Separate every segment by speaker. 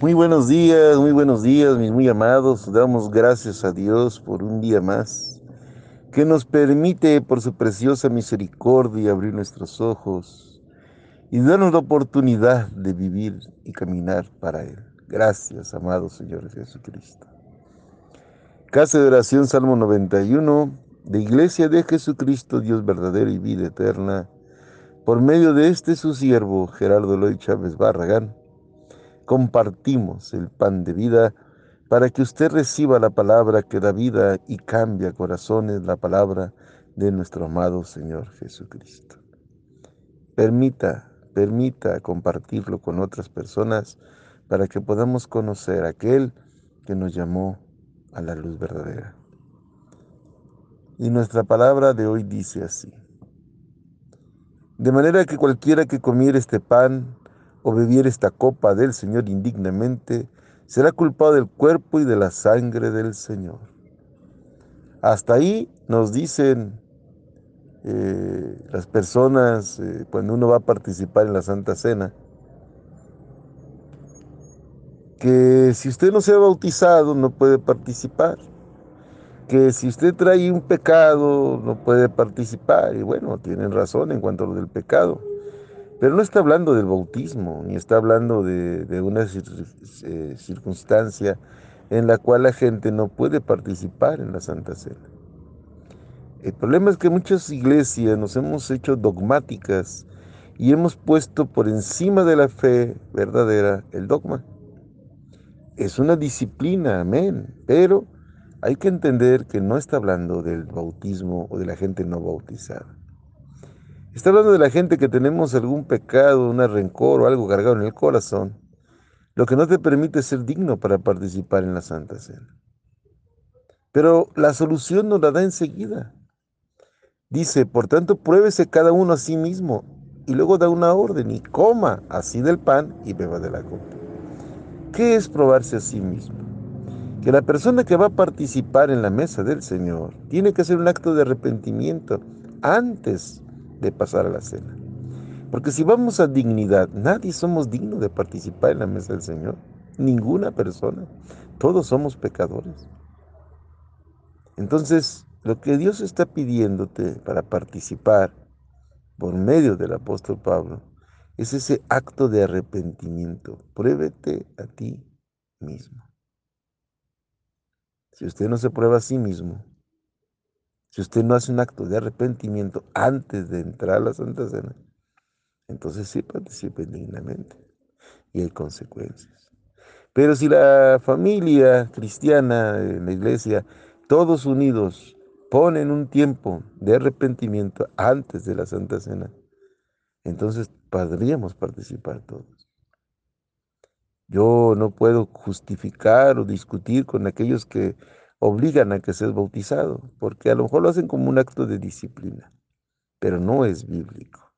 Speaker 1: Muy buenos días, muy buenos días, mis muy amados. Damos gracias a Dios por un día más que nos permite por su preciosa misericordia abrir nuestros ojos y darnos la oportunidad de vivir y caminar para Él. Gracias, amado Señor Jesucristo. Casa de oración, Salmo 91, de Iglesia de Jesucristo, Dios verdadero y vida eterna, por medio de este su siervo, Gerardo Loy Chávez Barragán compartimos el pan de vida para que usted reciba la palabra que da vida y cambia corazones, la palabra de nuestro amado Señor Jesucristo. Permita, permita compartirlo con otras personas para que podamos conocer a aquel que nos llamó a la luz verdadera. Y nuestra palabra de hoy dice así. De manera que cualquiera que comiera este pan o bebiera esta copa del Señor indignamente, será culpado del cuerpo y de la sangre del Señor. Hasta ahí nos dicen eh, las personas eh, cuando uno va a participar en la Santa Cena, que si usted no se ha bautizado no puede participar, que si usted trae un pecado no puede participar, y bueno, tienen razón en cuanto a lo del pecado. Pero no está hablando del bautismo, ni está hablando de, una eh, circunstancia en la cual la gente no puede participar en la Santa Cena. El problema es que muchas iglesias nos hemos hecho dogmáticas y hemos puesto por encima de la fe verdadera el dogma. Es una disciplina, amén, pero hay que entender que no está hablando del bautismo o de la gente no bautizada. Está hablando de la gente que tenemos algún pecado, un rencor o algo cargado en el corazón, lo que no te permite ser digno para participar en la Santa Cena. Pero la solución nos la da enseguida. Dice, por tanto, pruébese cada uno a sí mismo y luego da una orden y coma así del pan y beba de la copa. ¿Qué es probarse a sí mismo? Que la persona que va a participar en la mesa del Señor tiene que hacer un acto de arrepentimiento antes de pasar a la cena. Porque si vamos a dignidad, nadie somos dignos de participar en la mesa del Señor. Ninguna persona. Todos somos pecadores. Entonces, lo que Dios está pidiéndote para participar por medio del apóstol Pablo es ese acto de arrepentimiento. Pruébete a ti mismo. Si usted no se prueba a sí mismo, si usted no hace un acto de arrepentimiento antes de entrar a la Santa Cena, entonces sí participe dignamente y hay consecuencias. Pero si la familia cristiana la iglesia, todos unidos, ponen un tiempo de arrepentimiento antes de la Santa Cena, entonces podríamos participar todos. Yo no puedo justificar o discutir con aquellos que obligan a que seas bautizado, porque a lo mejor lo hacen como un acto de disciplina, pero no es bíblico.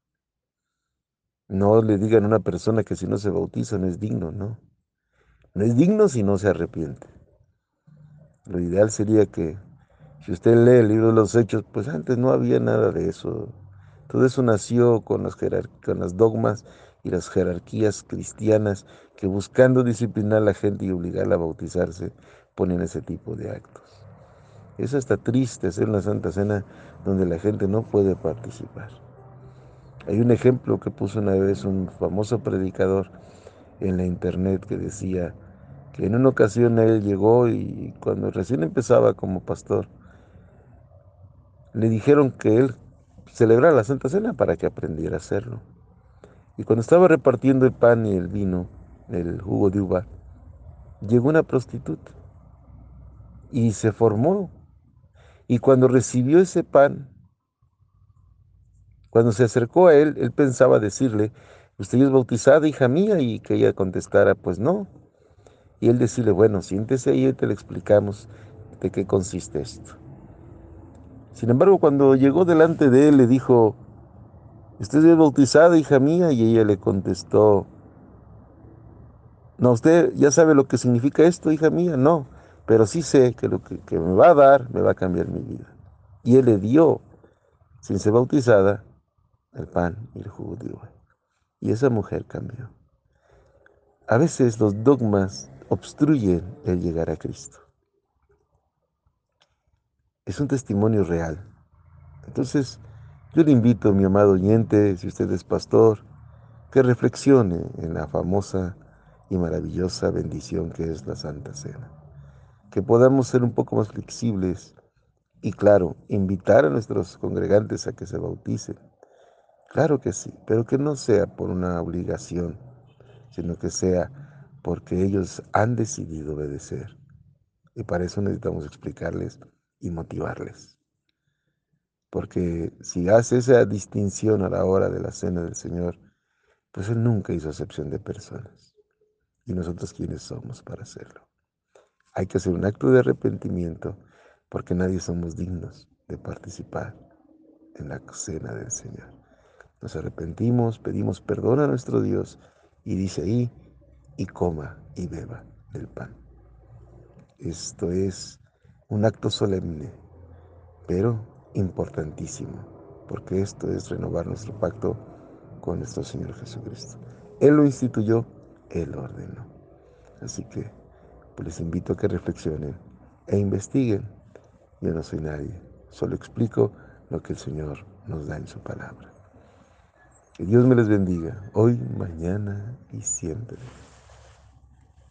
Speaker 1: No le digan a una persona que si no se bautiza no es digno, no. No es digno si no se arrepiente. Lo ideal sería que si usted lee el libro de los hechos, pues antes no había nada de eso. Todo eso nació con las, con las dogmas y las jerarquías cristianas que buscando disciplinar a la gente y obligarla a bautizarse, ponen ese tipo de actos. Es hasta triste hacer una Santa Cena donde la gente no puede participar. Hay un ejemplo que puso una vez un famoso predicador en la internet que decía que en una ocasión él llegó y cuando recién empezaba como pastor, le dijeron que él celebrara la Santa Cena para que aprendiera a hacerlo. Y cuando estaba repartiendo el pan y el vino, el jugo de uva, llegó una prostituta y se formó. Y cuando recibió ese pan, cuando se acercó a él, él pensaba decirle, usted es bautizada, hija mía, y que ella contestara, pues no. Y él decirle, bueno, siéntese ahí y te le explicamos de qué consiste esto. Sin embargo, cuando llegó delante de él, le dijo, usted es bautizada, hija mía, y ella le contestó, no, usted ya sabe lo que significa esto, hija mía, no pero sí sé que lo que, me va a dar me va a cambiar mi vida. Y Él le dio, sin ser bautizada, el pan y el jugo de uva. Y esa mujer cambió. A veces los dogmas obstruyen el llegar a Cristo. Es un testimonio real. Entonces, yo le invito, mi amado oyente, si usted es pastor, que reflexione en la famosa y maravillosa bendición que es la Santa Cena. Que podamos ser un poco más flexibles y, claro, invitar a nuestros congregantes a que se bauticen. Claro que sí, pero que no sea por una obligación, sino que sea porque ellos han decidido obedecer. Y para eso necesitamos explicarles y motivarles. Porque si hace esa distinción a la hora de la cena del Señor, pues Él nunca hizo acepción de personas. ¿Y nosotros quiénes somos para hacerlo? Hay que hacer un acto de arrepentimiento porque nadie somos dignos de participar en la cena del Señor. Nos arrepentimos, pedimos perdón a nuestro Dios y dice ahí, y coma y beba del pan. Esto es un acto solemne, pero importantísimo, porque esto es renovar nuestro pacto con nuestro Señor Jesucristo. Él lo instituyó, Él lo ordenó. Así que pues les invito a que reflexionen e investiguen. Yo no soy nadie, solo explico lo que el Señor nos da en su palabra. Que Dios me les bendiga, hoy, mañana y siempre.